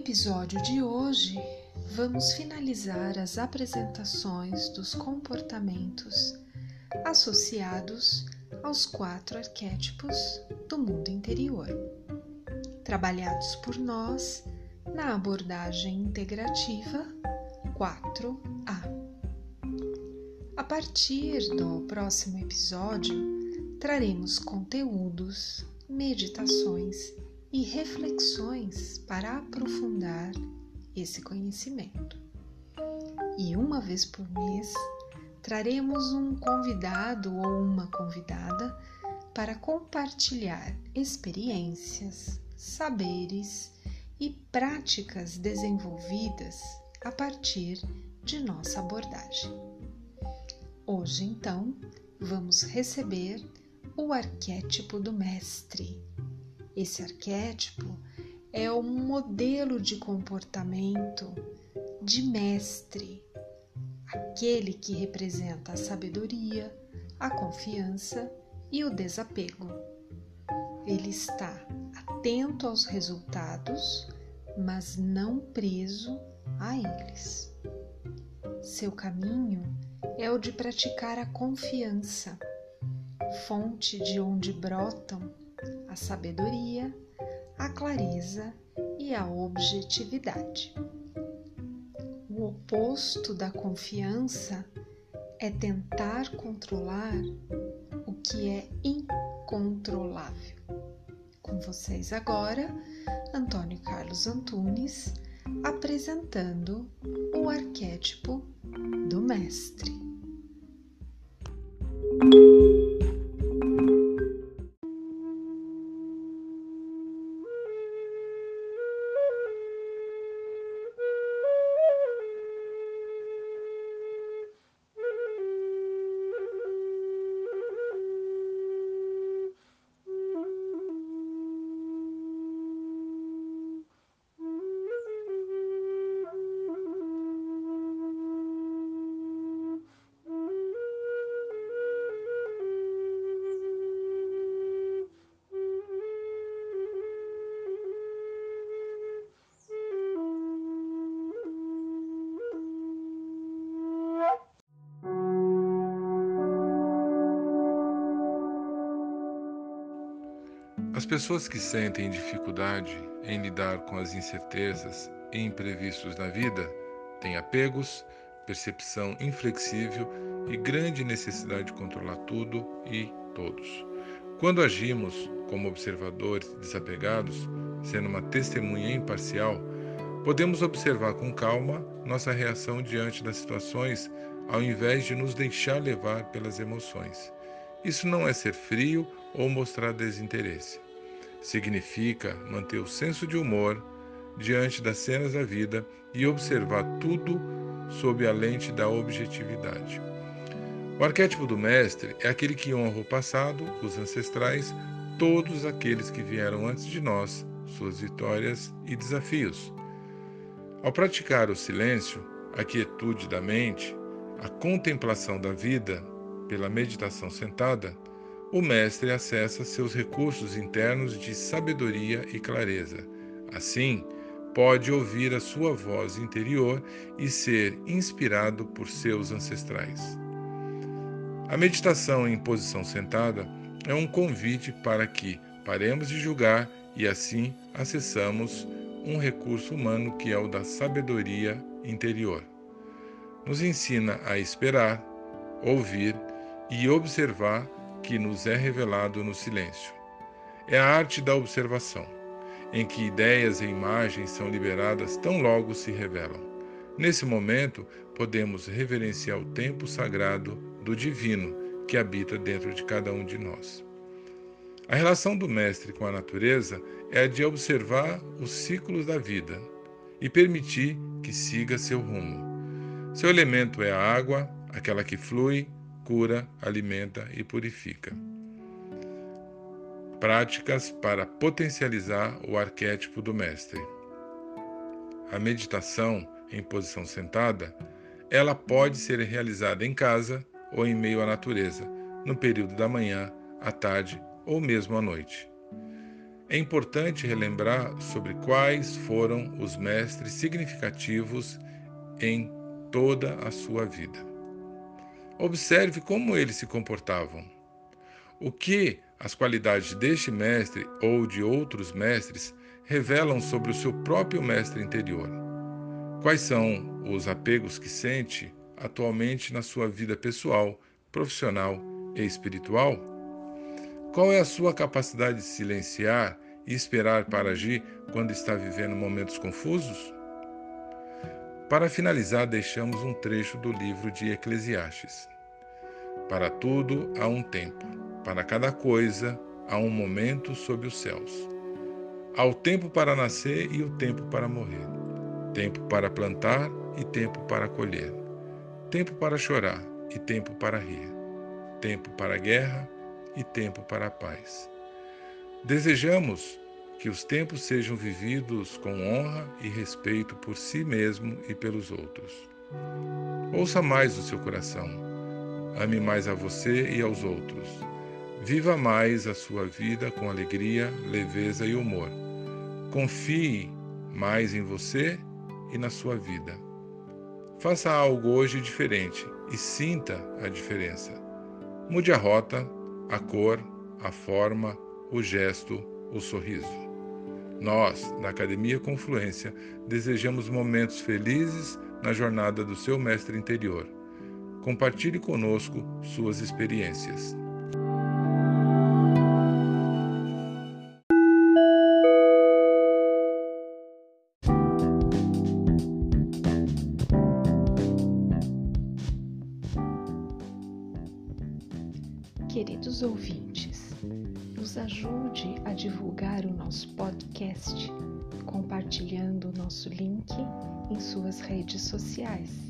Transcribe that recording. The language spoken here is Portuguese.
episódio de hoje, vamos finalizar as apresentações dos comportamentos associados aos quatro arquétipos do mundo interior, trabalhados por nós na abordagem integrativa 4A. A partir do próximo episódio, traremos conteúdos, meditações e reflexões para aprofundar esse conhecimento. E uma vez por mês, traremos um convidado ou uma convidada para compartilhar experiências, saberes e práticas desenvolvidas a partir de nossa abordagem. Hoje, então, vamos receber o arquétipo do mestre esse arquétipo é um modelo de comportamento de mestre, aquele que representa a sabedoria, a confiança e o desapego. Ele está atento aos resultados, mas não preso a eles. Seu caminho é o de praticar a confiança, fonte de onde brotam a sabedoria, a clareza e a objetividade. O oposto da confiança é tentar controlar o que é incontrolável. Com vocês agora, Antônio Carlos Antunes, apresentando o arquétipo do Mestre. As pessoas que sentem dificuldade em lidar com as incertezas e imprevistos na vida têm apegos, percepção inflexível e grande necessidade de controlar tudo e todos. Quando agimos como observadores desapegados, sendo uma testemunha imparcial, podemos observar com calma nossa reação diante das situações ao invés de nos deixar levar pelas emoções. Isso não é ser frio ou mostrar desinteresse significa manter o senso de humor diante das cenas da vida e observar tudo sob a lente da objetividade. O arquétipo do mestre é aquele que honra o passado, os ancestrais, todos aqueles que vieram antes de nós, suas vitórias e desafios. Ao praticar o silêncio, a quietude da mente, a contemplação da vida pela meditação sentada, o mestre acessa seus recursos internos de sabedoria e clareza. Assim, pode ouvir a sua voz interior e ser inspirado por seus ancestrais. A meditação em posição sentada é um convite para que paremos de julgar e assim acessamos um recurso humano que é o da sabedoria interior. Nos ensina a esperar, ouvir e observar que nos é revelado no silêncio. É a arte da observação, em que ideias e imagens são liberadas tão logo se revelam. Nesse momento, podemos reverenciar o tempo sagrado do divino que habita dentro de cada um de nós. A relação do mestre com a natureza é a de observar os ciclos da vida e permitir que siga seu rumo. Seu elemento é a água, aquela que flui, cura, alimenta e purifica. Práticas para potencializar o arquétipo do mestre. A meditação em posição sentada, ela pode ser realizada em casa ou em meio à natureza, no período da manhã, à tarde ou mesmo à noite. é importante relembrar sobre quais foram os mestres significativos em toda a sua vida. Observe como eles se comportavam. O que as qualidades deste mestre ou de outros mestres revelam sobre o seu próprio mestre interior. Quais são os apegos que sente atualmente na sua vida pessoal, profissional e espiritual? Qual é a sua capacidade de silenciar e esperar para agir quando está vivendo momentos confusos? Para finalizar, deixamos um trecho do livro de Eclesiastes. Para tudo há um tempo, para cada coisa há um momento sob os céus. Há o tempo para nascer e o tempo para morrer, tempo para plantar e tempo para colher, tempo para chorar e tempo para rir, tempo para a guerra e tempo para a paz. Desejamos que os tempos sejam vividos com honra e respeito por si mesmo e pelos outros. Ouça mais o seu coração. Ame mais a você e aos outros. Viva mais a sua vida com alegria, leveza e humor. Confie mais em você e na sua vida. Faça algo hoje diferente e sinta a diferença. Mude a rota, a cor, a forma, o gesto, o sorriso. Nós, da Academia Confluência, desejamos momentos felizes na jornada do seu mestre interior. Compartilhe conosco suas experiências. Queridos ouvintes, nos ajude a divulgar o nosso compartilhando o nosso link em suas redes sociais.